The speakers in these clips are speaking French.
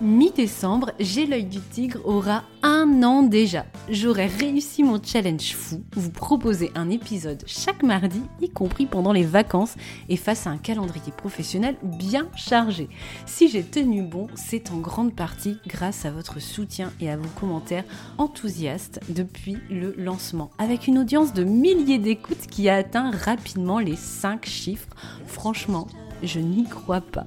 Mi-décembre, J'ai l'œil du tigre aura un an déjà. J'aurai réussi mon challenge fou, vous proposer un épisode chaque mardi, y compris pendant les vacances, et face à un calendrier professionnel bien chargé. Si j'ai tenu bon, c'est en grande partie grâce à votre soutien et à vos commentaires enthousiastes depuis le lancement, avec une audience de milliers d'écoutes qui a atteint rapidement les 5 chiffres. Franchement, je n'y crois pas.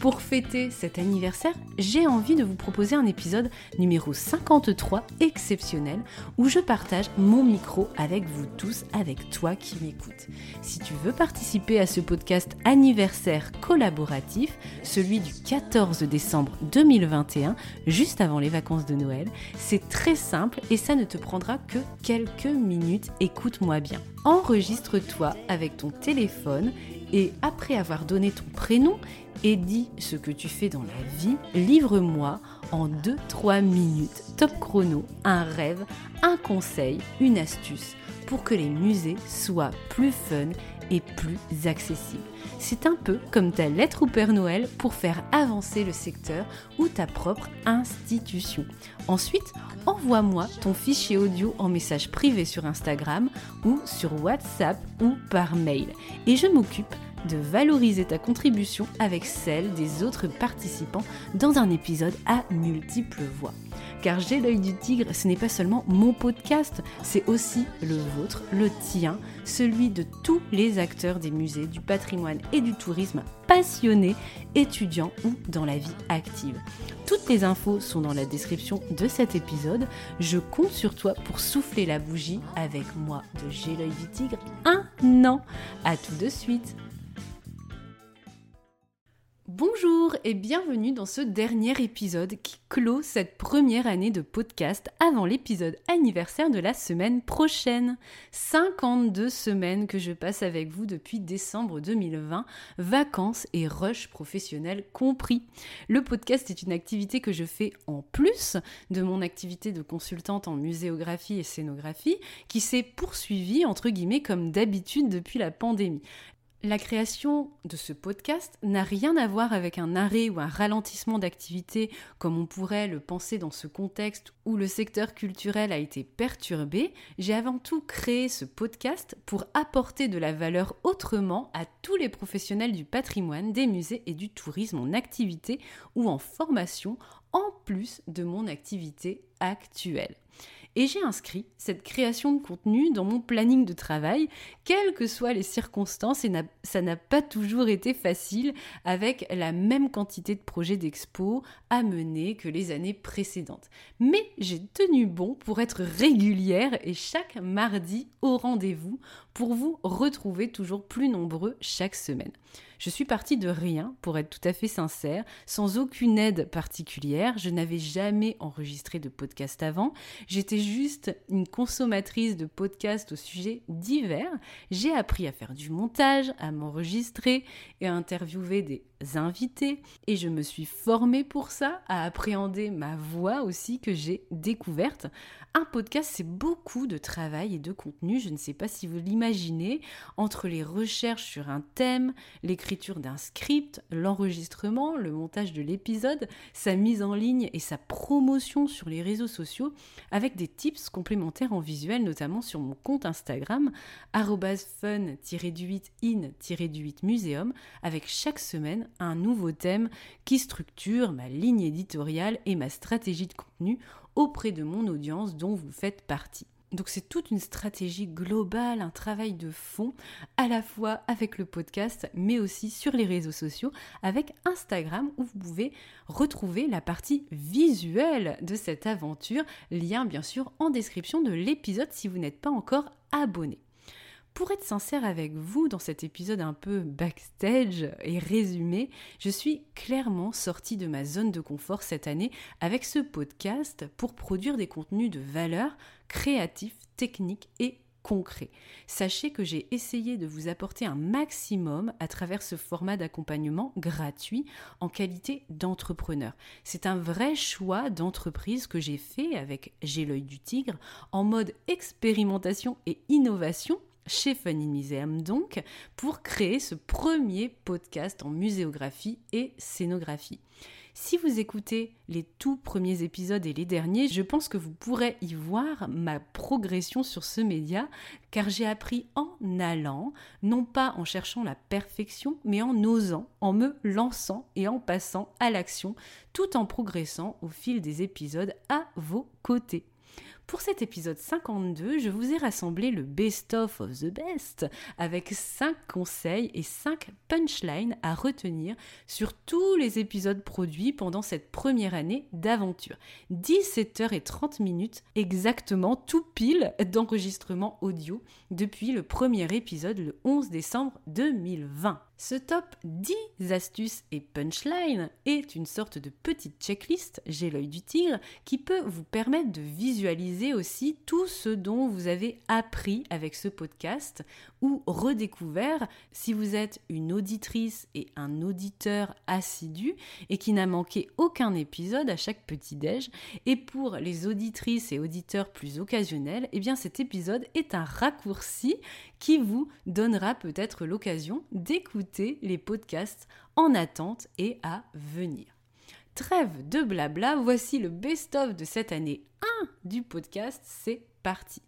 Pour fêter cet anniversaire, j'ai envie de vous proposer un épisode numéro 53 exceptionnel où je partage mon micro avec vous tous, avec toi qui m'écoutes. Si tu veux participer à ce podcast anniversaire collaboratif, celui du 14 décembre 2021, juste avant les vacances de Noël, c'est très simple et ça ne te prendra que quelques minutes. Écoute-moi bien. Enregistre-toi avec ton téléphone et après avoir donné ton prénom et dit ce que tu fais dans la vie, livre-moi en 2-3 minutes, top chrono, un rêve, un conseil, une astuce pour que les musées soient plus fun et plus accessibles. C'est un peu comme ta lettre au Père Noël pour faire avancer le secteur ou ta propre institution. Ensuite, envoie-moi ton fichier audio en message privé sur Instagram ou sur WhatsApp ou par mail. Et je m'occupe de valoriser ta contribution avec celle des autres participants dans un épisode à multiples voix. Car J'ai l'œil du tigre, ce n'est pas seulement mon podcast, c'est aussi le vôtre, le tien, celui de tous les acteurs des musées, du patrimoine et du tourisme passionnés, étudiants ou dans la vie active. Toutes les infos sont dans la description de cet épisode. Je compte sur toi pour souffler la bougie avec moi de J'ai l'œil du tigre un an. À tout de suite. Bonjour et bienvenue dans ce dernier épisode qui clôt cette première année de podcast avant l'épisode anniversaire de la semaine prochaine. 52 semaines que je passe avec vous depuis décembre 2020, vacances et rush professionnels compris. Le podcast est une activité que je fais en plus de mon activité de consultante en muséographie et scénographie qui s'est poursuivie entre guillemets comme d'habitude depuis la pandémie. La création de ce podcast n'a rien à voir avec un arrêt ou un ralentissement d'activité comme on pourrait le penser dans ce contexte où le secteur culturel a été perturbé. J'ai avant tout créé ce podcast pour apporter de la valeur autrement à tous les professionnels du patrimoine, des musées et du tourisme en activité ou en formation en plus de mon activité actuelle et j'ai inscrit cette création de contenu dans mon planning de travail, quelles que soient les circonstances, et ça n'a pas toujours été facile avec la même quantité de projets d'expo à mener que les années précédentes. Mais j'ai tenu bon pour être régulière et chaque mardi au rendez-vous pour vous retrouver toujours plus nombreux chaque semaine. Je suis partie de rien, pour être tout à fait sincère, sans aucune aide particulière. Je n'avais jamais enregistré de podcast avant. J'étais juste une consommatrice de podcasts au sujet divers. J'ai appris à faire du montage, à m'enregistrer et à interviewer des invités. Et je me suis formée pour ça, à appréhender ma voix aussi que j'ai découverte. Un podcast, c'est beaucoup de travail et de contenu. Je ne sais pas si vous l'imaginez. Entre les recherches sur un thème, l'écriture d'un script, l'enregistrement, le montage de l'épisode, sa mise en ligne et sa promotion sur les réseaux sociaux, avec des tips complémentaires en visuel, notamment sur mon compte Instagram, fun-du8in-du8muséum, avec chaque semaine un nouveau thème qui structure ma ligne éditoriale et ma stratégie de contenu auprès de mon audience dont vous faites partie. Donc c'est toute une stratégie globale, un travail de fond, à la fois avec le podcast, mais aussi sur les réseaux sociaux, avec Instagram, où vous pouvez retrouver la partie visuelle de cette aventure. Lien bien sûr en description de l'épisode si vous n'êtes pas encore abonné. Pour être sincère avec vous, dans cet épisode un peu backstage et résumé, je suis clairement sortie de ma zone de confort cette année avec ce podcast pour produire des contenus de valeur créatifs, techniques et concrets. Sachez que j'ai essayé de vous apporter un maximum à travers ce format d'accompagnement gratuit en qualité d'entrepreneur. C'est un vrai choix d'entreprise que j'ai fait avec J'ai l'œil du tigre en mode expérimentation et innovation chez Funny Museum donc, pour créer ce premier podcast en muséographie et scénographie. Si vous écoutez les tout premiers épisodes et les derniers, je pense que vous pourrez y voir ma progression sur ce média, car j'ai appris en allant, non pas en cherchant la perfection, mais en osant, en me lançant et en passant à l'action, tout en progressant au fil des épisodes à vos côtés. Pour cet épisode 52, je vous ai rassemblé le best-of of the best avec 5 conseils et 5 punchlines à retenir sur tous les épisodes produits pendant cette première année d'aventure. 17h30 minutes exactement, tout pile d'enregistrement audio depuis le premier épisode le 11 décembre 2020. Ce top 10 astuces et punchline est une sorte de petite checklist, j'ai l'œil du tigre, qui peut vous permettre de visualiser aussi tout ce dont vous avez appris avec ce podcast ou redécouvert si vous êtes une auditrice et un auditeur assidu et qui n'a manqué aucun épisode à chaque petit déj. Et pour les auditrices et auditeurs plus occasionnels, eh bien cet épisode est un raccourci qui vous donnera peut-être l'occasion d'écouter les podcasts en attente et à venir. Trêve de blabla, voici le best-of de cette année 1 du podcast, c'est parti.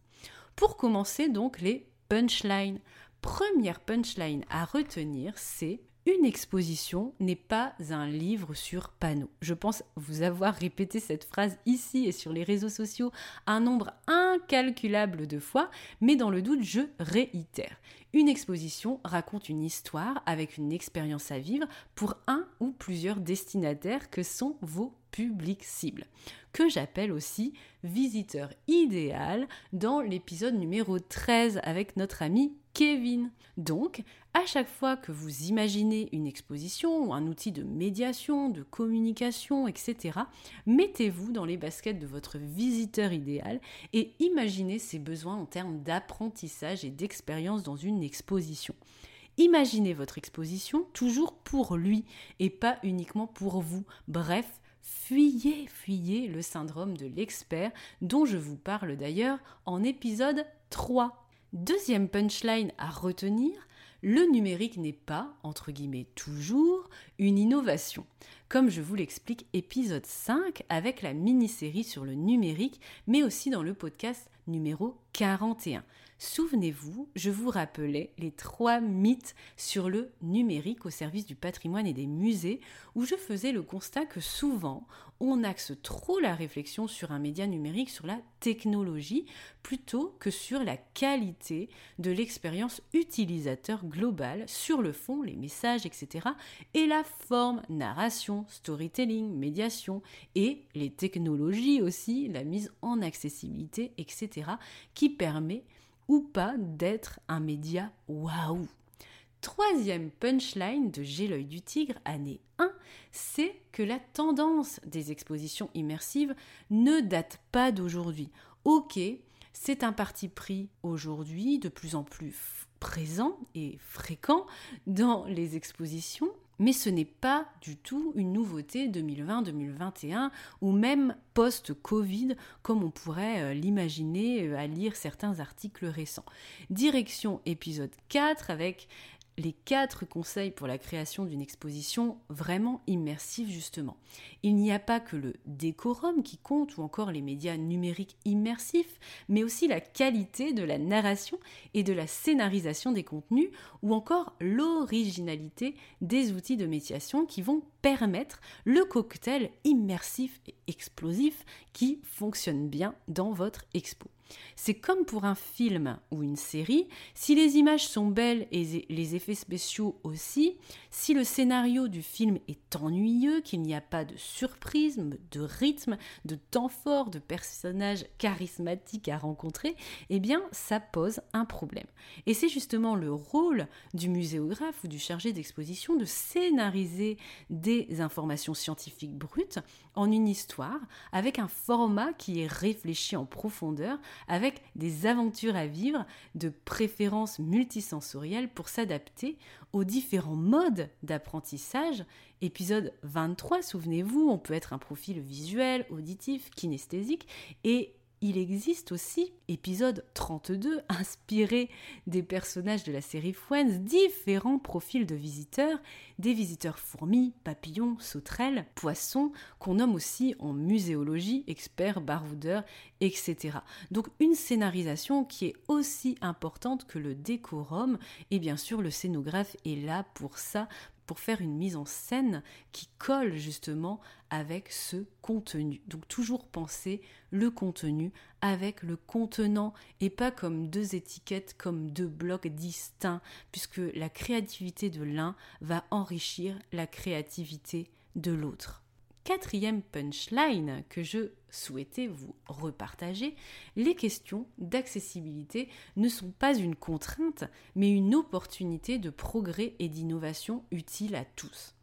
Pour commencer donc les punchlines. Première punchline à retenir, c'est une exposition n'est pas un livre sur panneau. Je pense vous avoir répété cette phrase ici et sur les réseaux sociaux un nombre incalculable de fois, mais dans le doute, je réitère. Une exposition raconte une histoire avec une expérience à vivre pour un ou plusieurs destinataires que sont vos publics cibles, que j'appelle aussi visiteur idéal dans l'épisode numéro 13 avec notre ami Kevin. Donc, à chaque fois que vous imaginez une exposition ou un outil de médiation, de communication, etc., mettez-vous dans les baskets de votre visiteur idéal et imaginez ses besoins en termes d'apprentissage et d'expérience dans une exposition. Imaginez votre exposition toujours pour lui et pas uniquement pour vous. Bref, fuyez, fuyez le syndrome de l'expert dont je vous parle d'ailleurs en épisode 3. Deuxième punchline à retenir, le numérique n'est pas, entre guillemets toujours, une innovation. Comme je vous l'explique épisode 5 avec la mini-série sur le numérique, mais aussi dans le podcast numéro 41. Souvenez-vous, je vous rappelais les trois mythes sur le numérique au service du patrimoine et des musées, où je faisais le constat que souvent, on axe trop la réflexion sur un média numérique, sur la technologie, plutôt que sur la qualité de l'expérience utilisateur globale, sur le fond, les messages, etc., et la forme, narration, storytelling, médiation, et les technologies aussi, la mise en accessibilité, etc., qui permet ou pas d'être un média waouh. Troisième punchline de J'ai l'œil du tigre, année 1, c'est que la tendance des expositions immersives ne date pas d'aujourd'hui. Ok, c'est un parti pris aujourd'hui de plus en plus présent et fréquent dans les expositions, mais ce n'est pas du tout une nouveauté 2020-2021 ou même post-Covid comme on pourrait euh, l'imaginer euh, à lire certains articles récents. Direction épisode 4 avec les quatre conseils pour la création d'une exposition vraiment immersive justement. Il n'y a pas que le décorum qui compte ou encore les médias numériques immersifs, mais aussi la qualité de la narration et de la scénarisation des contenus ou encore l'originalité des outils de médiation qui vont permettre le cocktail immersif et explosif qui fonctionne bien dans votre expo. C'est comme pour un film ou une série, si les images sont belles et les effets spéciaux aussi, si le scénario du film est ennuyeux, qu'il n'y a pas de surprise, de rythme, de temps fort, de personnages charismatiques à rencontrer, eh bien ça pose un problème. Et c'est justement le rôle du muséographe ou du chargé d'exposition de scénariser des informations scientifiques brutes en une histoire avec un format qui est réfléchi en profondeur, avec des aventures à vivre, de préférences multisensorielles pour s'adapter aux différents modes d'apprentissage. Épisode 23, souvenez-vous, on peut être un profil visuel, auditif, kinesthésique, et il existe aussi, épisode 32, inspiré des personnages de la série Friends, différents profils de visiteurs, des visiteurs fourmis, papillons, sauterelles, poissons, qu'on nomme aussi en muséologie experts, baroudeurs, etc. Donc une scénarisation qui est aussi importante que le décorum, et bien sûr le scénographe est là pour ça, pour faire une mise en scène qui colle justement avec ce contenu. Donc toujours penser le contenu avec le contenant et pas comme deux étiquettes, comme deux blocs distincts, puisque la créativité de l'un va enrichir la créativité de l'autre. Quatrième punchline que je souhaitais vous repartager, les questions d'accessibilité ne sont pas une contrainte, mais une opportunité de progrès et d'innovation utile à tous.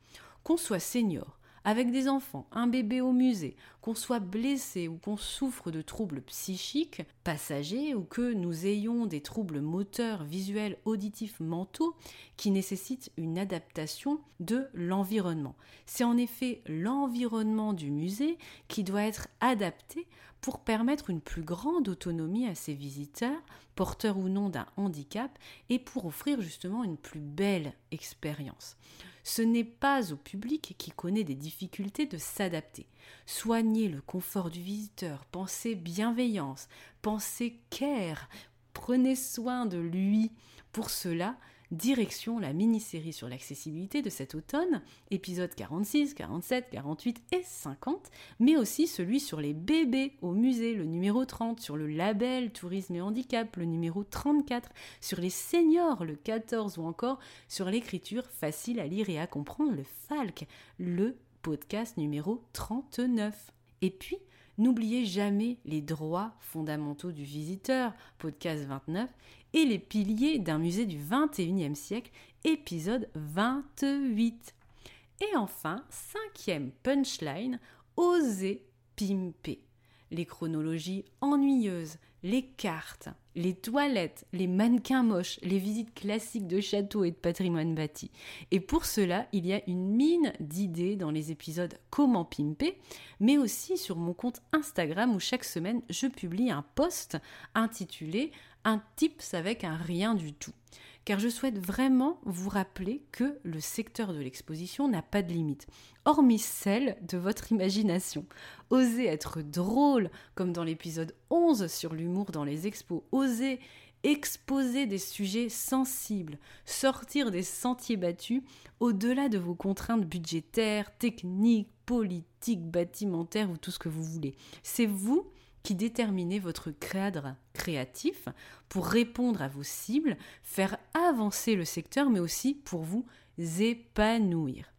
Qu'on soit senior, avec des enfants, un bébé au musée, qu'on soit blessé ou qu'on souffre de troubles psychiques passagers ou que nous ayons des troubles moteurs, visuels, auditifs, mentaux qui nécessitent une adaptation de l'environnement. C'est en effet l'environnement du musée qui doit être adapté pour permettre une plus grande autonomie à ses visiteurs, porteurs ou non d'un handicap, et pour offrir justement une plus belle expérience. Ce n'est pas au public qui connaît des difficultés de s'adapter. Soignez le confort du visiteur, pensez bienveillance, pensez care, prenez soin de lui. Pour cela, direction la mini-série sur l'accessibilité de cet automne, épisodes 46, 47, 48 et 50, mais aussi celui sur les bébés au musée, le numéro 30, sur le label Tourisme et Handicap, le numéro 34, sur les seniors, le 14, ou encore sur l'écriture facile à lire et à comprendre, le FALC, le podcast numéro 39. Et puis, N'oubliez jamais les droits fondamentaux du visiteur, podcast 29, et les piliers d'un musée du 21e siècle, épisode 28. Et enfin, cinquième punchline, oser pimper. Les chronologies ennuyeuses, les cartes, les toilettes, les mannequins moches, les visites classiques de châteaux et de patrimoine bâti. Et pour cela, il y a une mine d'idées dans les épisodes Comment pimper, mais aussi sur mon compte Instagram où chaque semaine je publie un post intitulé Un tips avec un rien du tout car je souhaite vraiment vous rappeler que le secteur de l'exposition n'a pas de limite, hormis celle de votre imagination. Osez être drôle, comme dans l'épisode 11 sur l'humour dans les expos, osez exposer des sujets sensibles, sortir des sentiers battus au-delà de vos contraintes budgétaires, techniques, politiques, bâtimentaires ou tout ce que vous voulez. C'est vous qui déterminez votre cadre créatif pour répondre à vos cibles, faire avancer le secteur, mais aussi pour vous épanouir.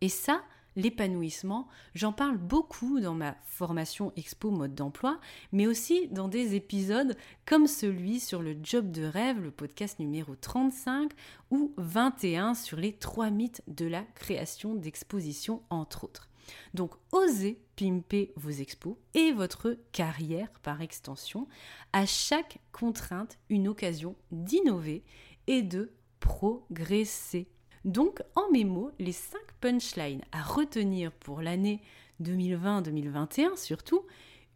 Et ça, l'épanouissement, j'en parle beaucoup dans ma formation Expo mode d'emploi, mais aussi dans des épisodes comme celui sur le job de rêve, le podcast numéro 35, ou 21 sur les trois mythes de la création d'exposition, entre autres. Donc osez pimper vos expos et votre carrière par extension. À chaque contrainte, une occasion d'innover et de progresser. Donc en mes mots, les 5 punchlines à retenir pour l'année 2020-2021 surtout,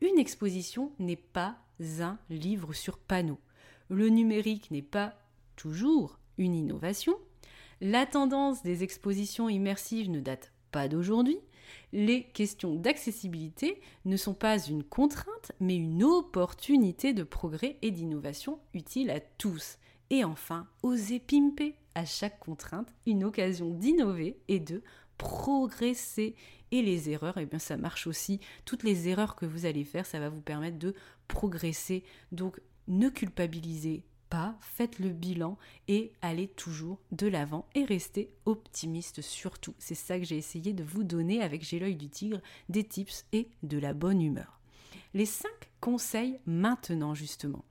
une exposition n'est pas un livre sur panneau. Le numérique n'est pas toujours une innovation. La tendance des expositions immersives ne date pas d'aujourd'hui les questions d'accessibilité ne sont pas une contrainte, mais une opportunité de progrès et d'innovation utile à tous. Et enfin, oser pimper à chaque contrainte une occasion d'innover et de progresser. Et les erreurs, eh bien ça marche aussi. Toutes les erreurs que vous allez faire, ça va vous permettre de progresser. Donc ne culpabilisez faites le bilan et allez toujours de l'avant et restez optimiste surtout. C'est ça que j'ai essayé de vous donner avec J'ai l'œil du tigre, des tips et de la bonne humeur. Les 5 conseils maintenant justement.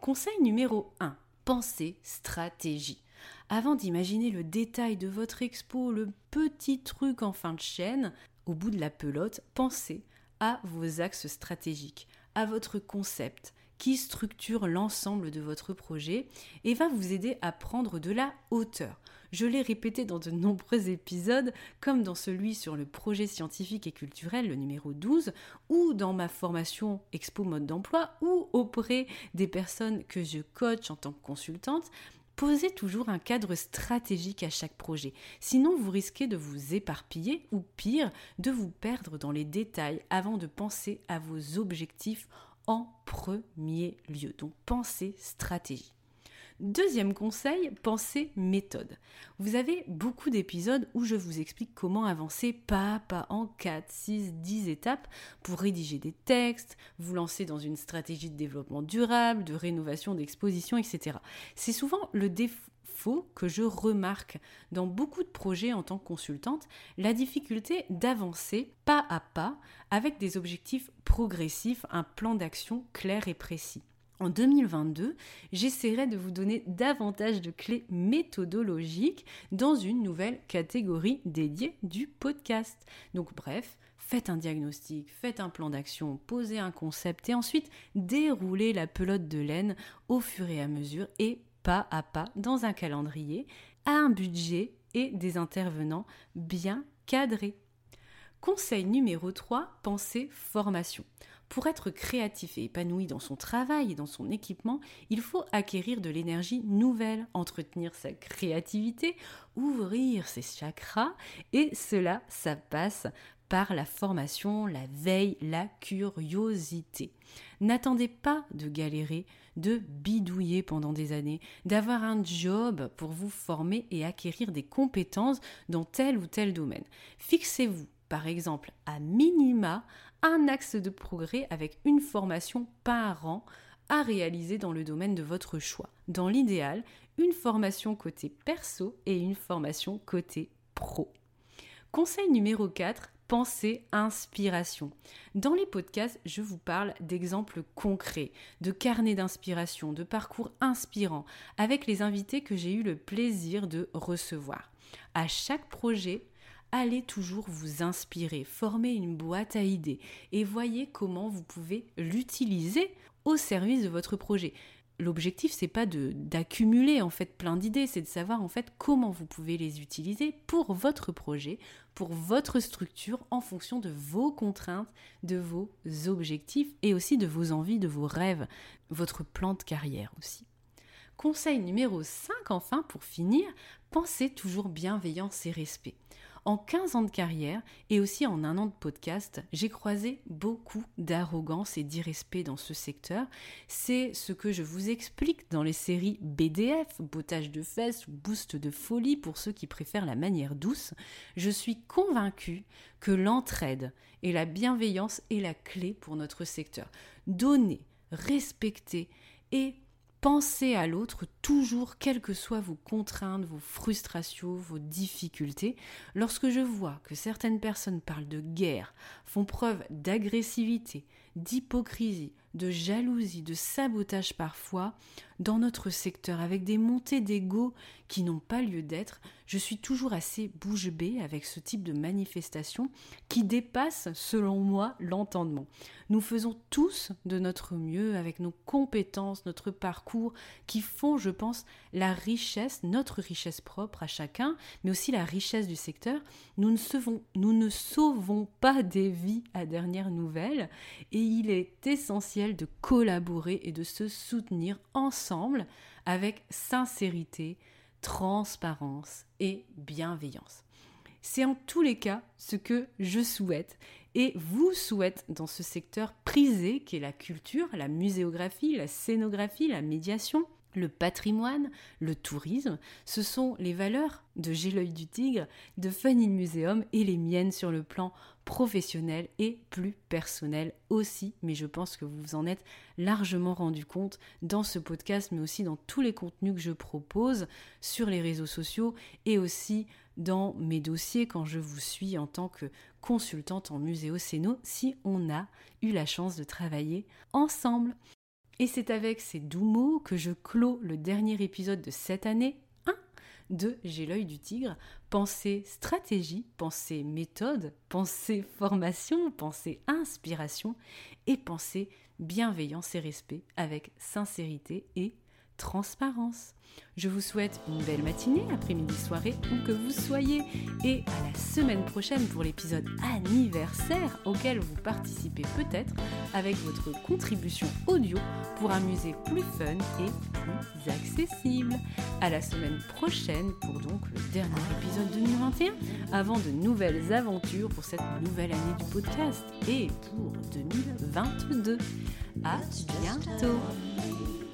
Conseil numéro 1, pensez stratégie. Avant d'imaginer le détail de votre expo, le petit truc en fin de chaîne, au bout de la pelote, pensez à vos axes stratégiques, à votre concept, qui structure l'ensemble de votre projet et va vous aider à prendre de la hauteur. Je l'ai répété dans de nombreux épisodes, comme dans celui sur le projet scientifique et culturel, le numéro 12, ou dans ma formation Expo Mode d'emploi, ou auprès des personnes que je coach en tant que consultante. Posez toujours un cadre stratégique à chaque projet, sinon vous risquez de vous éparpiller ou pire, de vous perdre dans les détails avant de penser à vos objectifs en premier lieu. Donc pensez stratégie. Deuxième conseil, pensez méthode. Vous avez beaucoup d'épisodes où je vous explique comment avancer pas à pas en 4, 6, 10 étapes pour rédiger des textes, vous lancer dans une stratégie de développement durable, de rénovation d'exposition, etc. C'est souvent le que je remarque dans beaucoup de projets en tant que consultante, la difficulté d'avancer pas à pas avec des objectifs progressifs, un plan d'action clair et précis. En 2022, j'essaierai de vous donner davantage de clés méthodologiques dans une nouvelle catégorie dédiée du podcast. Donc bref, faites un diagnostic, faites un plan d'action, posez un concept et ensuite déroulez la pelote de laine au fur et à mesure et pas à pas dans un calendrier à un budget et des intervenants bien cadrés. Conseil numéro 3, pensez formation. Pour être créatif et épanoui dans son travail et dans son équipement, il faut acquérir de l'énergie nouvelle, entretenir sa créativité, ouvrir ses chakras, et cela, ça passe par la formation, la veille, la curiosité. N'attendez pas de galérer, de bidouiller pendant des années, d'avoir un job pour vous former et acquérir des compétences dans tel ou tel domaine. Fixez-vous, par exemple, à minima un axe de progrès avec une formation par an à réaliser dans le domaine de votre choix. Dans l'idéal, une formation côté perso et une formation côté pro. Conseil numéro 4, pensée inspiration. Dans les podcasts, je vous parle d'exemples concrets, de carnets d'inspiration, de parcours inspirants, avec les invités que j'ai eu le plaisir de recevoir. À chaque projet, allez toujours vous inspirer, former une boîte à idées et voyez comment vous pouvez l'utiliser au service de votre projet. L'objectif c'est pas de d'accumuler en fait plein d'idées, c'est de savoir en fait comment vous pouvez les utiliser pour votre projet, pour votre structure en fonction de vos contraintes, de vos objectifs et aussi de vos envies, de vos rêves, votre plan de carrière aussi. Conseil numéro 5 enfin pour finir, pensez toujours bienveillance et respect. En 15 ans de carrière et aussi en un an de podcast, j'ai croisé beaucoup d'arrogance et d'irrespect dans ce secteur. C'est ce que je vous explique dans les séries BDF, bottage de fesses boost de folie pour ceux qui préfèrent la manière douce. Je suis convaincue que l'entraide et la bienveillance est la clé pour notre secteur. Donner, respecter et Pensez à l'autre toujours, quelles que soient vos contraintes, vos frustrations, vos difficultés. Lorsque je vois que certaines personnes parlent de guerre, font preuve d'agressivité, d'hypocrisie, de jalousie, de sabotage parfois, dans notre secteur, avec des montées d'ego qui n'ont pas lieu d'être, je suis toujours assez bouche bée avec ce type de manifestation qui dépasse, selon moi, l'entendement. Nous faisons tous de notre mieux avec nos compétences, notre parcours, qui font, je pense, la richesse, notre richesse propre à chacun, mais aussi la richesse du secteur. Nous ne sauvons, nous ne sauvons pas des vies à dernière nouvelle, et il est essentiel de collaborer et de se soutenir ensemble avec sincérité, transparence et bienveillance. C'est en tous les cas ce que je souhaite et vous souhaite dans ce secteur prisé qu'est la culture, la muséographie, la scénographie, la médiation. Le patrimoine, le tourisme, ce sont les valeurs de J'ai du tigre, de Funny Museum et les miennes sur le plan professionnel et plus personnel aussi. Mais je pense que vous vous en êtes largement rendu compte dans ce podcast, mais aussi dans tous les contenus que je propose sur les réseaux sociaux et dans mes dossiers quand je vous suis en tant que consultante en muséocéno si on a eu la chance de travailler ensemble. Et c'est avec ces doux mots que je clôt le dernier épisode de cette année, 1 de J'ai l'œil du tigre. Pensez stratégie, pensez méthode, pensez formation, pensez inspiration et pensez bienveillance et respect avec sincérité et transparence. Je vous souhaite une belle matinée, après-midi, soirée, où que vous soyez, et à la semaine prochaine pour l'épisode anniversaire auquel vous participez peut-être avec votre contribution audio pour un musée plus fun et plus accessible. À la semaine prochaine pour donc le dernier épisode 2021, avant de nouvelles aventures pour cette nouvelle année du podcast et pour 2022. À bientôt!